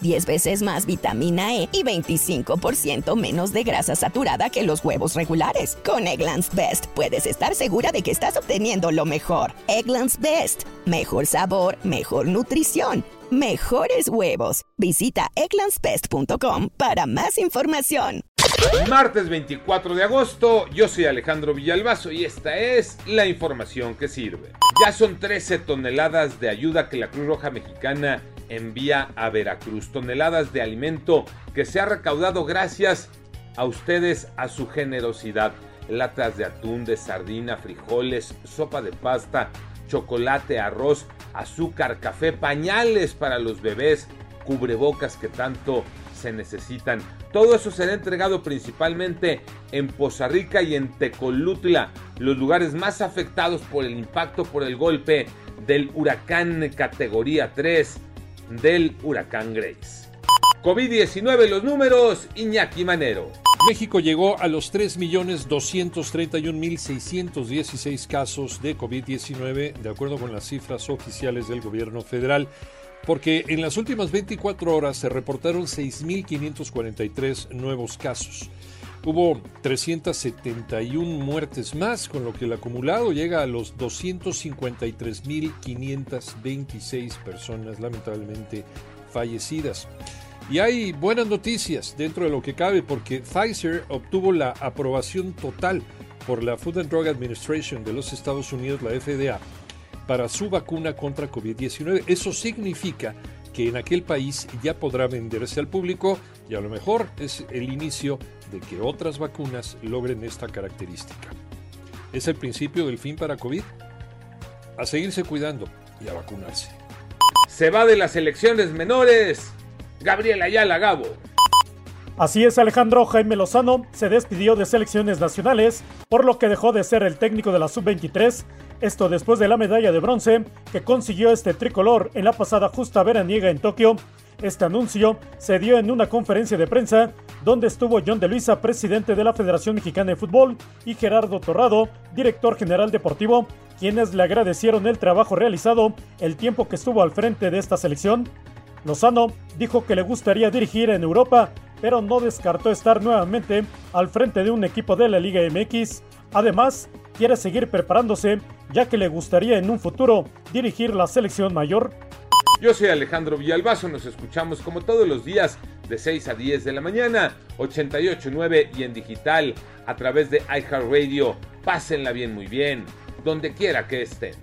10 veces más vitamina E y 25% menos de grasa saturada que los huevos regulares. Con Eggland's Best puedes estar segura de que estás obteniendo lo mejor. Eggland's Best. Mejor sabor, mejor nutrición, mejores huevos. Visita egglandsbest.com para más información. Martes 24 de agosto, yo soy Alejandro Villalbazo y esta es la información que sirve. Ya son 13 toneladas de ayuda que la Cruz Roja Mexicana envía a Veracruz, toneladas de alimento que se ha recaudado gracias a ustedes, a su generosidad. Latas de atún, de sardina, frijoles, sopa de pasta, chocolate, arroz, azúcar, café, pañales para los bebés, cubrebocas que tanto se necesitan. Todo eso será entregado principalmente en Poza Rica y en Tecolutla, los lugares más afectados por el impacto, por el golpe del huracán categoría 3 del huracán Grace. COVID-19, los números, Iñaki Manero. México llegó a los 3.231.616 casos de COVID-19, de acuerdo con las cifras oficiales del gobierno federal, porque en las últimas 24 horas se reportaron 6.543 nuevos casos. Hubo 371 muertes más, con lo que el acumulado llega a los 253.526 personas lamentablemente fallecidas. Y hay buenas noticias dentro de lo que cabe porque Pfizer obtuvo la aprobación total por la Food and Drug Administration de los Estados Unidos, la FDA, para su vacuna contra COVID-19. Eso significa que en aquel país ya podrá venderse al público y a lo mejor es el inicio de que otras vacunas logren esta característica. ¿Es el principio del fin para COVID? A seguirse cuidando y a vacunarse. Se va de las elecciones menores. Gabriel Ayala Gabo. Así es, Alejandro Jaime Lozano se despidió de selecciones nacionales, por lo que dejó de ser el técnico de la sub-23, esto después de la medalla de bronce que consiguió este tricolor en la pasada justa veraniega en Tokio. Este anuncio se dio en una conferencia de prensa donde estuvo John de Luisa, presidente de la Federación Mexicana de Fútbol, y Gerardo Torrado, director general deportivo, quienes le agradecieron el trabajo realizado el tiempo que estuvo al frente de esta selección. Lozano dijo que le gustaría dirigir en Europa, pero no descartó estar nuevamente al frente de un equipo de la Liga MX. Además, quiere seguir preparándose, ya que le gustaría en un futuro dirigir la selección mayor. Yo soy Alejandro Villalbazo, nos escuchamos como todos los días de 6 a 10 de la mañana, 88.9 y en digital a través de iHeartRadio. Pásenla bien, muy bien, donde quiera que estén.